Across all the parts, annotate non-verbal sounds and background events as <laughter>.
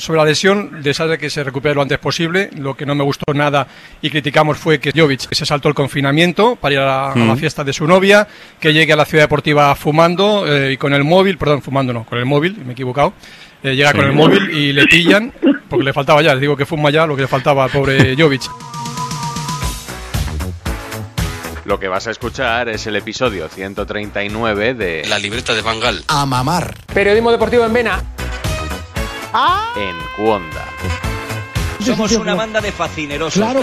Sobre la lesión, desea que se recupere lo antes posible. Lo que no me gustó nada y criticamos fue que Jovic se saltó el confinamiento para ir a la, a la fiesta de su novia, que llegue a la ciudad deportiva fumando eh, y con el móvil, perdón, fumando no, con el móvil, me he equivocado. Eh, llega con el móvil y le pillan, porque le faltaba ya, les digo que fuma ya lo que le faltaba al pobre Jovic. Lo que vas a escuchar es el episodio 139 de La libreta de Bangal. A mamar. Periodismo deportivo en Vena. En Cuonda. Somos una banda de fascinerosos. Claro.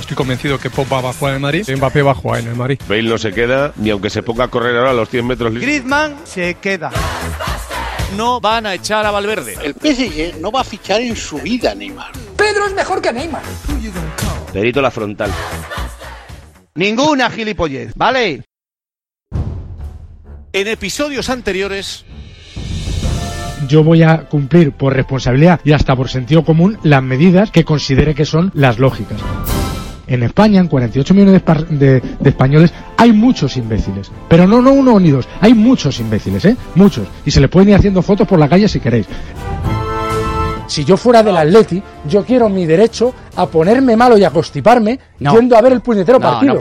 Estoy convencido que Pogba va a jugar en el Madrid, y Mbappé va a jugar en el Madrid. Bale no se queda, ni aunque se ponga a correr ahora a los 100 metros. Griezmann se queda. No van a echar a Valverde. El PSG no va a fichar en su vida, Neymar. Pedro es mejor que Neymar. Perito la frontal. Ninguna gilipollez, ¿vale? En episodios anteriores, yo voy a cumplir por responsabilidad y hasta por sentido común las medidas que considere que son las lógicas. En España, en 48 millones de, de- de españoles, hay muchos imbéciles. Pero no, no uno ni dos. Hay muchos imbéciles, ¿eh? Muchos. Y se les pueden ir haciendo fotos por la calle si queréis. Si yo fuera del Atleti, yo quiero mi derecho a ponerme malo y a constiparme No. yendo a ver el puñetero No, partido. no.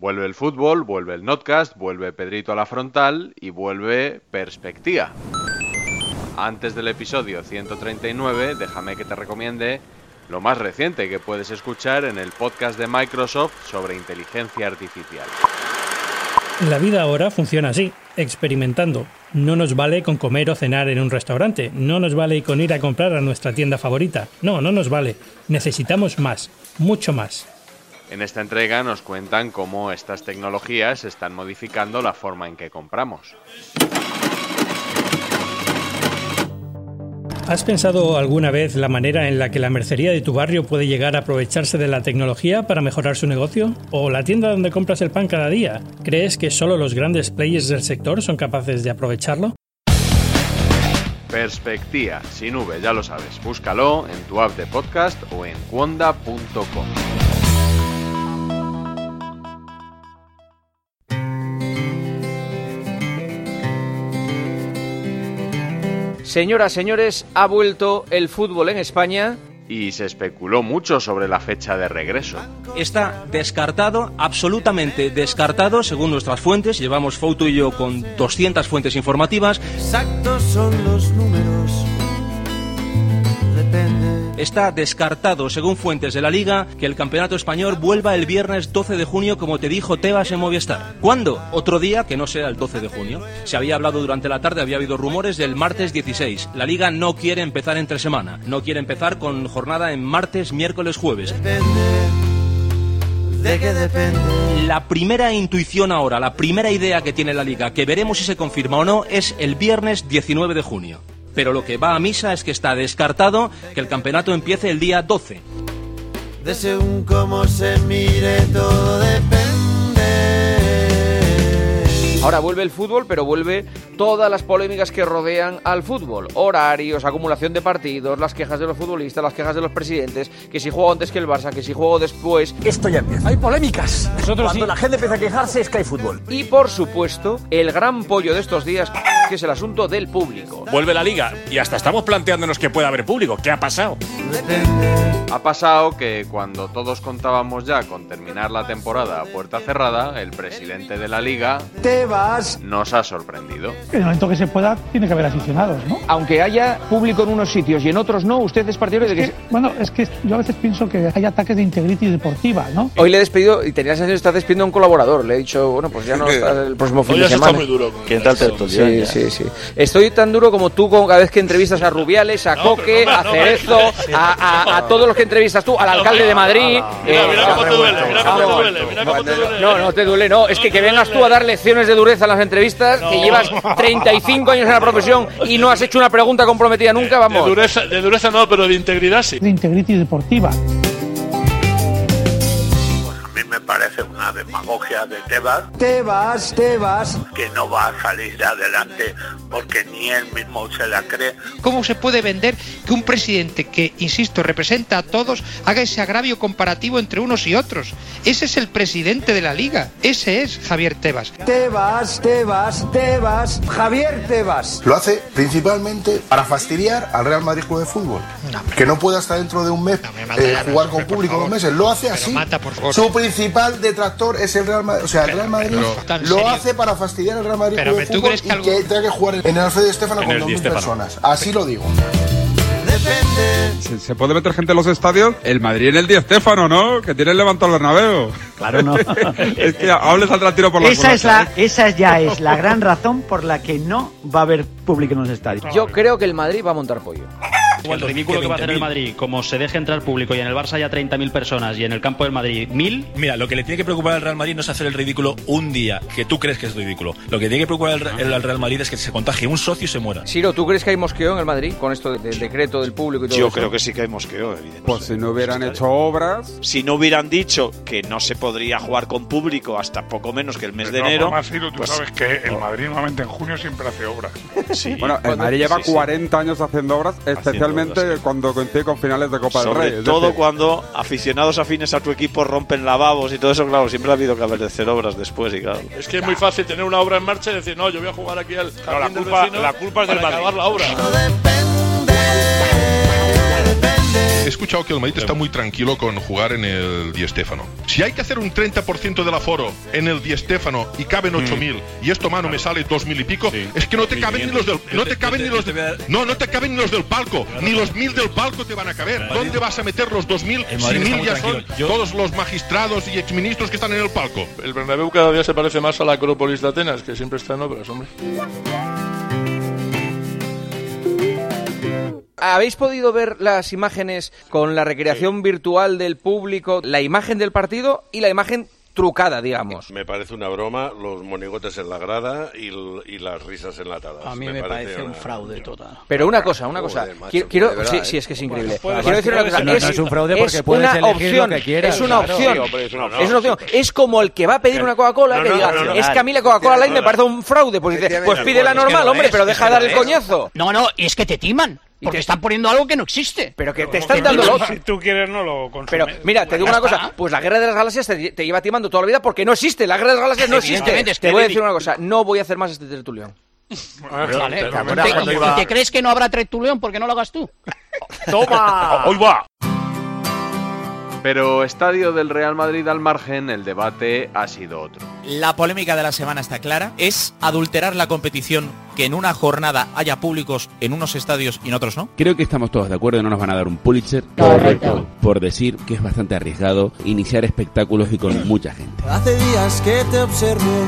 Vuelve el fútbol, vuelve el notcast, vuelve Pedrito a la frontal y vuelve Perspectiva. Antes del episodio 139, déjame que te recomiende lo más reciente que puedes escuchar en el podcast de Microsoft sobre inteligencia artificial. La vida ahora funciona así, experimentando. No nos vale con comer o cenar en un restaurante, no nos vale con ir a comprar a nuestra tienda favorita, no, no nos vale. Necesitamos más, mucho más. En esta entrega nos cuentan cómo estas tecnologías están modificando la forma en que compramos. ¿Has pensado alguna vez la manera en la que la mercería de tu barrio puede llegar a aprovecharse de la tecnología para mejorar su negocio? ¿O la tienda donde compras el pan cada día? ¿Crees que solo los grandes players del sector son capaces de aprovecharlo? Perspectiva, sin V, ya lo sabes. Búscalo en tu app de podcast o en cuonda.com. Señoras, señores, ha vuelto el fútbol en España. Y se especuló mucho sobre la fecha de regreso. está descartado, absolutamente descartado, según nuestras fuentes. Llevamos Foto y yo con 200 fuentes informativas. Exactos son los números. Depende. Está descartado, según fuentes de la Liga, que el Campeonato Español vuelva el viernes 12 de junio, como te dijo Tebas en Movistar. ¿Cuándo? Otro día que no sea el 12 de junio. Se había hablado durante la tarde, había habido rumores del martes 16. La Liga no quiere empezar entre semana. No quiere empezar con jornada en martes, miércoles, jueves. ¿De qué depende? La primera intuición ahora, la primera idea que tiene la liga, que veremos si se confirma o no, es el viernes 19 de junio. Pero lo que va a misa es que está descartado que el campeonato empiece el día 12. De según cómo se mire, todo depende. Ahora vuelve el fútbol, pero vuelve todas las polémicas que rodean al fútbol. Horarios, acumulación de partidos, las quejas de los futbolistas, las quejas de los presidentes, que si juego antes que el Barça, que si juego después. Esto ya empieza. Hay polémicas. Nosotros Cuando sí. la gente empieza a quejarse es que hay fútbol. Y por supuesto, el gran pollo de estos días. Que es el asunto del público. Vuelve la liga y hasta estamos planteándonos que pueda haber público. ¿Qué ha pasado? Ha pasado que cuando todos contábamos ya con terminar la temporada a puerta cerrada, el presidente de la liga Tebas. nos ha sorprendido. En el momento que se pueda, tiene que haber aficionados, ¿no? Aunque haya público en unos sitios y en otros no, usted es partidario de que... Es que, bueno, es que yo a veces pienso que hay ataques de integrity deportiva, ¿no? Hoy le he despedido y tenía la sensación de está despidiendo a un colaborador. Le he dicho, bueno, pues ya no <laughs> está el próximo fin Hoy de semana. estado muy duro. ¿Quién tal te Sí, sí, sí. Estoy tan duro como tú con cada vez que entrevistas a Rubiales, a Coque, no me- a no Cerezo, a, a- a todos los que entrevistas tú, al alcalde de Madrid. Mira, mira cómo te duele, mira cómo te vamos. duele, mira cómo te duele. No, no te duele, no. Es que que vengas tú a dar lecciones de dureza en las entrevistas, que llevas 35 años en la profesión y no has hecho una pregunta comprometida nunca, De vamos. dureza, de dureza no, pero de integridad sí. De integrity deportiva. Me parece una demagogia de Tebas Tebas, Tebas. que no va a salir adelante porque ni él mismo se la cree. ¿Cómo se puede vender que un presidente que, insisto, representa a todos haga ese agravio comparativo entre unos y otros? Ese es el presidente de la liga. Ese es Javier Tebas. Tebas, Tebas, Tebas. Javier Tebas. Lo hace principalmente para fastidiar al Real Madrid Club de Fútbol. que no puede hasta dentro de un mes eh, jugar con público dos meses. Lo hace así. Su principal detractor es el Real Madrid. O sea, el Real Madrid pero, ¿tan lo hace para fastidiar al Real Madrid Pero, de ¿tú Fútbol crees que que tenga que jugar en el Alfredo Estefano con el Di 2.000 Stéfano. personas. Así lo digo. ¿Se, se puede meter gente en los estadios? El Madrid en el Di Stéfano, ¿no? Que tiene el levantado el Bernabéu. Claro, no. <laughs> es que hables saldrá tiro por la Esa, es la, esa ya es la <laughs> gran razón por la que no va a haber público en los estadios. Yo creo que el Madrid va a montar pollo. El ridículo que va a hacer el Madrid, como se deje entrar público y en el Barça haya 30.000 personas y en el campo del Madrid 1.000, Mira, lo que le tiene que preocupar al Real Madrid no es hacer el ridículo un día, que tú crees que es ridículo. Lo que tiene que preocupar al, el- al Real Madrid es que se contagie un socio y se muera. Siro, ¿tú crees que hay mosqueo en el Madrid con esto de- del decreto del público y todo Yo eso? creo que sí que hay mosqueo, evidentemente. Pues si no hubieran hecho obras. Si no hubieran dicho que no se podría jugar con público hasta poco menos que el mes de, todas enero, formas, Ciro, tú pues- sabes que el Madrid normalmente en junio siempre hace obras. Sí. Bueno, el Madrid lleva 40 años haciendo obras, especialmente obras, cuando coincide con finales de Copa del Sobre Rey. es todo decir, cuando aficionados afines a tu equipo rompen lavabos y todo eso, claro, siempre ha habido que hacer obras después y claro. Es que es muy fácil tener una obra en marcha y decir, no, yo voy a jugar aquí al No, la del culpa- la culpa es del para acabar la obra. He escuchado que el Madrid está muy tranquilo con jugar en el Di Stéfano. Si hay que hacer un 30% del aforo en el Di Stéfano y caben 8.000 y esto mano me sale 2.000 y pico, es que no te caben ni los del no te caben ni los de- no no te caben ni los del palco, ni los 1.000 del palco te van a caber. ¿Dónde vas a meter los 2.000 El si Madrid está 1.000 muy ya son. Yo- todos los magistrados y exministros que están en el palco? El Bernabéu cada día se parece más a la Acrópolis de Atenas, que siempre está en obras, hombre. ¿Habéis podido ver las imágenes con la recreación virtual del público, la imagen del partido y la imagen trucada, digamos? Me parece una broma los monigotes en la grada y, las risas enlatadas. A mí me, parece un una- fraude total. Pero una cosa, una cosa. Joder, macho, Quiero, quiero- de verdad, sí, ¿eh? sí, es que es increíble. Bueno, quiero decir una cosa. no, no es un fraude porque es puedes una elegir lo opción, que quieras, Es una claro. opción. Sí, hombre, es una es una opción. Es como el que va a pedir una Coca-Cola No, que no, diga, no, no, es que a mí la Coca-Cola Light me parece un fraude. Pues dice, pues pide la normal, hombre, pero deja de dar el coñazo. No, no, y es que te timan. Porque están poniendo algo que no existe. Pero que te están dando lo Si tú quieres, no lo consumes. Pero mira, te digo una cosa, pues la guerra de las galaxias te, te lleva timando toda la vida porque no existe, la guerra de las galaxias no existe. Es Te voy a decir una cosa, no voy a hacer más este tertulión. Vale, ¿te ¿te- y- y iba- te crees que no habrá Tretuleón porque no lo hagas tú? ¡Toma! <laughs> ¡Hoy va! Pero estadio del Real Madrid al margen, el debate ha sido otro. La polémica de la semana está clara. Es adulterar la competición que en una jornada haya públicos en unos estadios y en otros no. Creo que estamos todos de acuerdo, no nos van a dar un Pulitzer Correcto. por decir que es bastante arriesgado iniciar espectáculos y con mucha gente. Hace días que te observo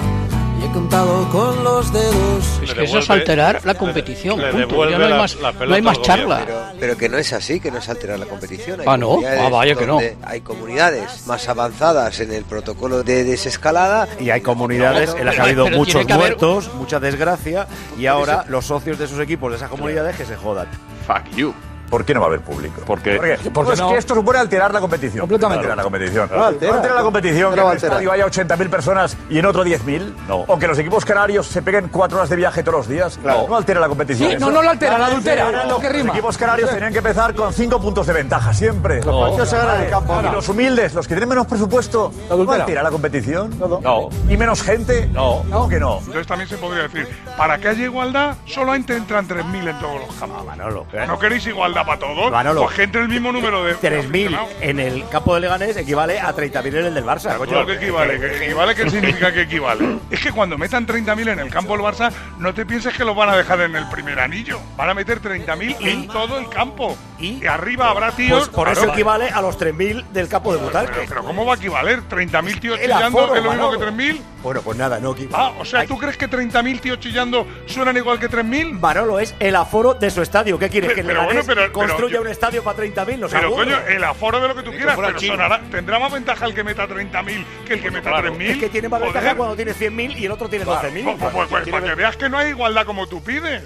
y he contado con los dedos. Es que eso es alterar la competición. le punto. devuelve Ya no hay más, la no pelota hay más al charla. Pero que no es así, que no es alterar la competición. Hay Ah, ¿no? Ah, vaya que no. Hay comunidades más avanzadas en el protocolo de desescalada. Y hay comunidades en las que ha habido muchos haber- muertos, mucha desgracia, y ahora los socios de esos equipos, de esas comunidades, que se jodan. Fuck you. ¿Por qué no va a haber público? Porque, Porque, porque es no. que esto supone alterar la competición. Completamente. Alterar la competición. No altera. altera la competición, que No en el altera. estadio haya 80.000 personas y en otro 10.000. No. O que los equipos canarios se peguen cuatro horas de viaje todos los días. Claro. No altera la competición. Sí, no, no la altera, la adultera. Lo que Los equipos canarios tenían que empezar con cinco puntos de ventaja, siempre. Los partidos se ganan en el campo. Y los humildes, los que tienen menos presupuesto, ¿no altera la competición? No. ¿Y menos gente? No. ¿Cómo que no? Entonces también se podría decir, para que haya igualdad, solamente entran 3.000 en todos los campos. Manolo. ¿No queréis igualdad para todos? Manolo. Pues que entre el mismo número de... 3.000 en el campo de Leganés equivale a 30.000 en el del Barça. coño. Que equivale, que equivale, ¿qué significa que equivale? Es que cuando metan 30.000 en el campo del Barça, no te pienses que los van a dejar en el primer anillo. Van a meter 30.000 en todo el campo. Y arriba habrá tíos. Pues por eso Claro. equivale a los 3.000 del campo de Butalque. Pero, pero ¿cómo va a equivaler? ¿30.000 tíos aforo, es lo mismo que Manolo. 3.000? Bueno, pues nada, no equivale. Ah, o sea, ¿tú crees que 30.000 tíos chillando suenan igual que 3.000? Manolo es el aforo de su estadio. ¿Qué quieres? Pero- que pero bueno, pero- pero construya yo- un estadio para 30.000. No se Pero aburre. coño, el aforo de lo que tú quieras, pero sonará, tendrá más ventaja el que meta 30.000 que el que meta 3.000. Es que tiene más Joder. ventaja cuando tiene 100.000 y el otro tiene 12.000. Pues, pues, pues, para que veas que no hay igualdad como tú pides.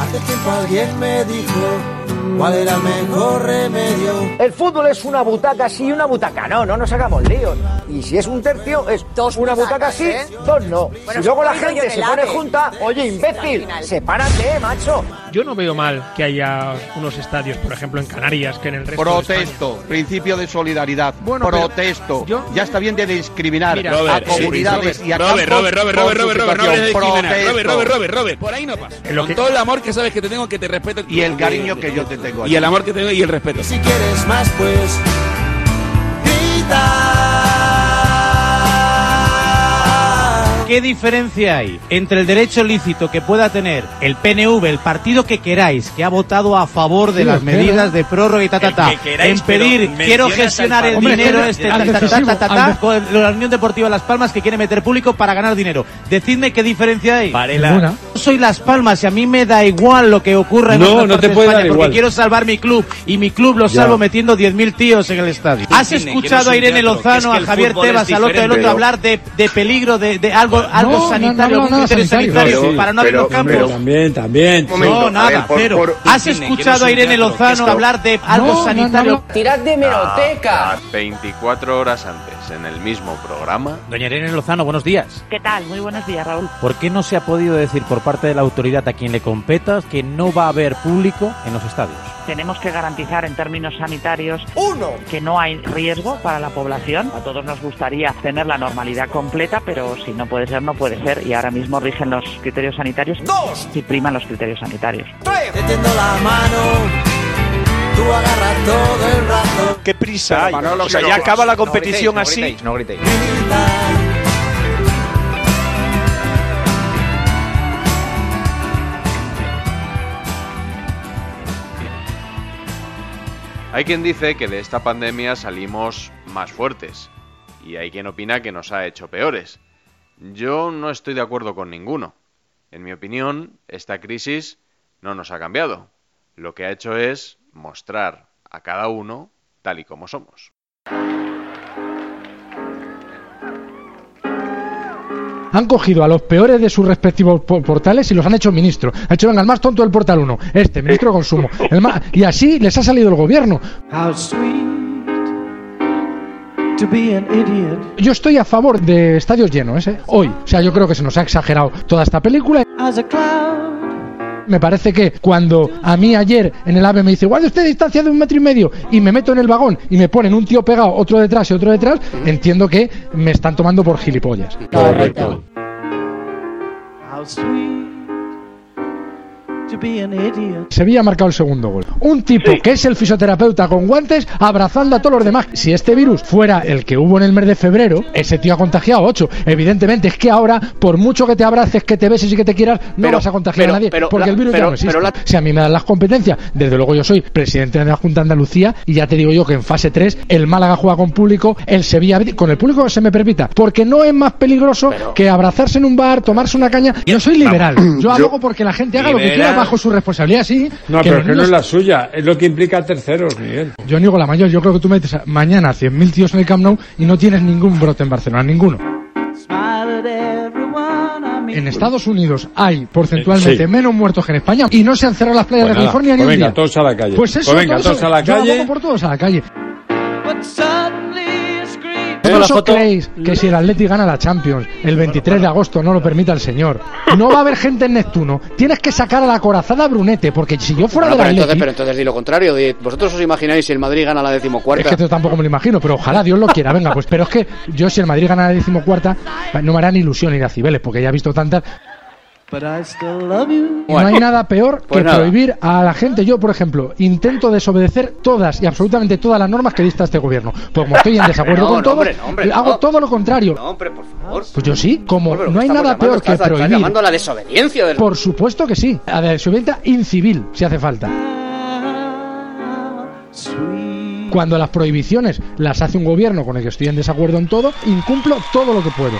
Hace tiempo alguien me dijo cuál era el mejor remedio. El fútbol es una butaca sí y una butaca no, no nos hagamos líos. Y si es un tercio, es una butaca sí, dos no. Bueno, si luego la gente en se pone junta, oye, imbécil, sepárate, macho. Yo no veo mal que haya unos estadios, por ejemplo, en Canarias, que en el resto de Protesto, principio de solidaridad. Bueno, Protesto. yo- ya está bien de discriminar Mira, a Robert, sí, comunidades Robert, y a Robert, campos Robert, Robert, Robert, Robert, Robert. Robert, Robert, Robert, Robert, por ahí no pasa. En lo Con que- todo el amor que sabes que te tengo, que te respeto. Y el cariño que yo te tengo a Y el amor que tengo y el respeto. Si quieres más, pues ¿Qué diferencia hay entre el derecho lícito que pueda tener el PNV, el partido que queráis, que ha votado a favor de Sí, las medidas de prórroga y ta ta ta, que queráis, en pedir quiero gestionar el Hombre, dinero este ta, ta, ta, con la Unión Deportiva Las Palmas que quiere meter público para ganar dinero. Decidme qué diferencia hay. Yo soy Las Palmas y a mí me da igual lo que ocurra en No, no te puede de dar España, porque igual. quiero salvar mi club y mi club lo Ya. salvo metiendo 10.000 tíos en el estadio. ¿Has escuchado es a Irene Lozano, a Javier Tebas, al otro, del otro hablar de, de peligro, de, de algo, algo No, no, sanitario, no, algún no, criterio sanitario. sanitario Sí, para no abrir pero- los campos? pero también, también. No, nada, cero. ¿Has escuchado a Irene Lozano hablar de algo sanitario? Tirad de Ah, 24 horas antes, en el mismo programa. Doña Irene Lozano, buenos días. ¿Qué tal? Muy buenos días, Raúl. ¿Por qué no se ha podido decir por parte de la autoridad a quien le competa que no va a haber público en los estadios? Tenemos que garantizar en términos sanitarios uno que no hay riesgo para la población. A todos nos gustaría tener la normalidad completa, pero si no puede ser, no puede ser. Y ahora mismo rigen los criterios sanitarios. Dos. Y priman los criterios sanitarios. Te tiendo la mano, tú agarras todo el brazo. ¿Qué prisa hay? Manolo, o sea, ya acaba la no competición gritéis, no así. gritéis, no gritéis. Hay quien dice que de esta pandemia salimos más fuertes y hay quien opina que nos ha hecho peores. Yo no estoy de acuerdo con ninguno. En mi opinión, esta crisis no nos ha cambiado. Lo que ha hecho es mostrar a cada uno tal y como somos. Han cogido a los peores de sus respectivos po- portales y los han hecho ministro. Ha hecho, venga, el más tonto del portal 1, este, ministro de consumo. El más- y así les ha salido el gobierno. How sweet to be an idiot. Yo estoy a favor de estadios llenos, ¿eh? Hoy. O sea, yo creo que se nos ha exagerado toda esta película. As a cloud. Me parece que cuando a mí ayer en el AVE me dice, guarde usted distancia de un metro y medio, y me meto en el vagón y me ponen un tío pegado, otro detrás y otro detrás, entiendo que me están tomando por gilipollas. Correcto. Sevilla ha marcado el segundo gol. Un tipo que es el fisioterapeuta con guantes abrazando a todos los demás. Si este virus fuera el que hubo en el mes de febrero, ese tío ha contagiado 8. Evidentemente es que ahora, por mucho que te abraces, que te beses y que te quieras, no Pero- vas a contagiar pero- a nadie. pero porque la- el virus pero- ya no existe. pero la- Si a mí me dan las competencias, desde luego yo soy presidente de la Junta de Andalucía y ya te digo yo que en fase 3 el Málaga juega con público, el Sevilla con el público que se me permita. Porque no es más peligroso que abrazarse en un bar, tomarse una caña. Yo soy liberal. Yo abogo porque la gente haga lo que quiera. Bajo su responsabilidad, sí. No, que pero que no es la suya, es lo que implica a terceros, Miguel. Yo niego la mayor, yo creo que tú metes mañana 100.000 tíos en el Camp Nou y no tienes ningún brote en Barcelona, ninguno. En Estados Unidos hay porcentualmente Sí. menos muertos que en España y no se han cerrado las playas Pues de nada, California ni pues un venga, día. todos a la calle. Pues eso, Pues venga, todos a la yo calle. abogo por todos a la calle. La ¿Eso foto- creéis que si el Atleti gana la Champions el 23 de agosto no lo permita el señor? No va a haber gente en Neptuno. Tienes que sacar a la corazada a Brunete, porque si yo fuera Bueno, pero, del entonces, pero entonces di lo contrario. di, ¿Vosotros os imagináis si el Madrid gana la Es decimocuarta? que esto tampoco me lo imagino, pero ojalá Dios lo quiera. Venga, pues, pero es que yo si el Madrid gana la decimocuarta, no me hará ni ilusión ir a Cibeles, porque ya he visto tantas. Y no hay nada peor Pues que nada. prohibir a la gente. Yo, por ejemplo, intento desobedecer todas y absolutamente todas las normas que dicta este gobierno. Pues como estoy en <laughs> desacuerdo No, con no, todo, hombre, no, hombre, hago no. todo lo contrario. No, hombre, por favor. Pues yo sí, como no hay nada llamando, peor que estás- estás prohibir. llamando a la desobediencia del... Por supuesto que sí. A la desobediencia incivil, si hace falta. Cuando las prohibiciones las hace un gobierno con el que estoy en desacuerdo en todo, incumplo todo lo que puedo.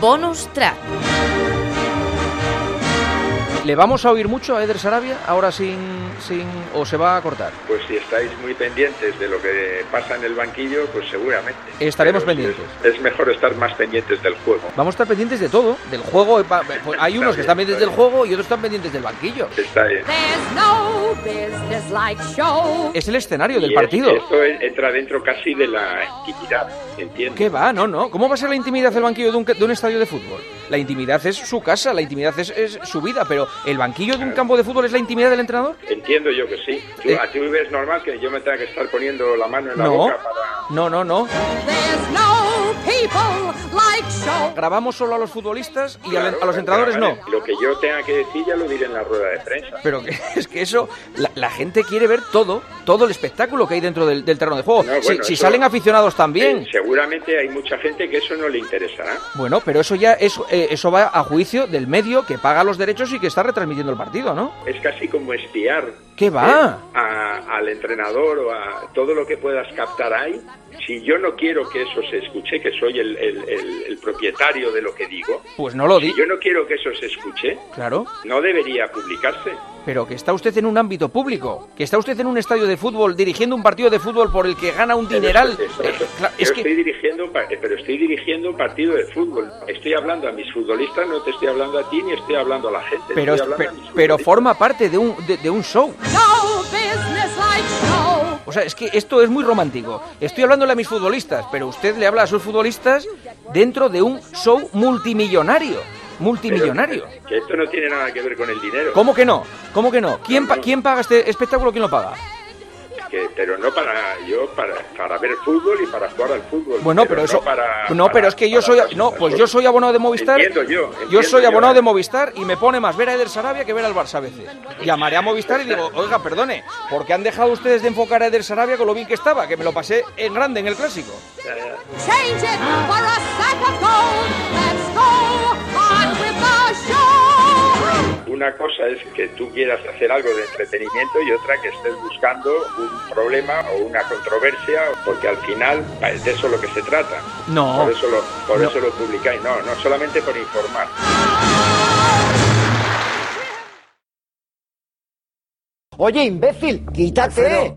Bonus track. ¿Le vamos a oír mucho a Eder Sarabia ahora sin, sin o se va a cortar? Pues si estáis muy pendientes de lo que pasa en el banquillo, pues seguramente. Estaremos Pero pendientes. Es, es mejor estar más pendientes del juego. Vamos a estar pendientes de todo, del juego. pa- pues hay unos que están pendientes del juego y otros están pendientes del banquillo. Está bien. There's no business like show. Es el escenario del partido. es- esto en- entra dentro casi de la intimidad, entiendo. ¿Qué va? No, no. ¿Cómo va a ser la intimidad del banquillo de un, de un estadio de fútbol? La intimidad es su casa, la intimidad es, es su vida, pero ¿el banquillo de un campo de fútbol es la intimidad del entrenador? Entiendo yo que sí. ¿Tú, Eh. ¿A ti ves normal que yo me tenga que estar poniendo la mano en la No, boca para...? no, no, no. There's no people like show. Grabamos solo a los futbolistas y a, Claro, a los entrenadores vale. no. Lo que yo tenga que decir ya lo diré en la rueda de prensa. Pero que, <laughs> es que eso, la, la gente quiere ver todo, todo el espectáculo que hay dentro del, del terreno de juego. No, si bueno, si eso- salen aficionados también. Eh, seguramente hay mucha gente que eso no le interesará. Bueno, pero eso ya es, eh, eso va a juicio del medio que paga los derechos y que está retransmitiendo el partido, ¿no? Es casi como espiar ¿Qué va? eh, a- al entrenador o a todo lo que puedas captar ahí. Si yo no quiero que eso se escuche, que soy el, el- el- el propietario de lo que digo, Pues no lo di. si yo no quiero que eso se escuche, Claro. no debería publicarse. Pero que está usted en un ámbito público, que está usted en un estadio de fútbol dirigiendo un partido de fútbol por el que gana un dineral. Eso, eso. cla- Yo es que estoy dirigiendo, un pa- pero estoy dirigiendo un partido de fútbol. Estoy hablando a mis futbolistas, no te estoy hablando a ti ni estoy hablando a la gente. pero, estoy hablando pe- a mis pero futbolistas. forma parte de un, de, de un show. O sea, es que esto es muy romántico. Estoy hablándole a mis futbolistas, pero usted le habla a sus futbolistas dentro de un show multimillonario. Multimillonario. Pero, que esto no tiene nada que ver con el dinero. ¿Cómo que no? ¿Cómo que no? ¿Quién, pa- ¿quién paga este espectáculo? ¿Quién lo paga? Que- pero no para yo para, para ver fútbol y para jugar al fútbol. Bueno, pero, no eso. para- no, para- pero es que yo soy. No, pues yo soy abonado de Movistar. Entiendo yo, Yo soy yo. abonado de Movistar y me pone más ver a Eder Sarabia que ver al Barça a veces. Llamaré a Movistar y digo, oiga, perdone, ¿por qué han dejado ustedes de enfocar a Eder Sarabia con lo bien que estaba? Que me lo pasé en grande en el clásico. Una cosa es que tú quieras hacer algo de entretenimiento y otra que estés buscando un problema o una controversia, porque al final pa- de eso es lo que se trata. No. Por eso lo, por No. eso lo publicáis. No, no solamente por informar. Oye, imbécil, quítate.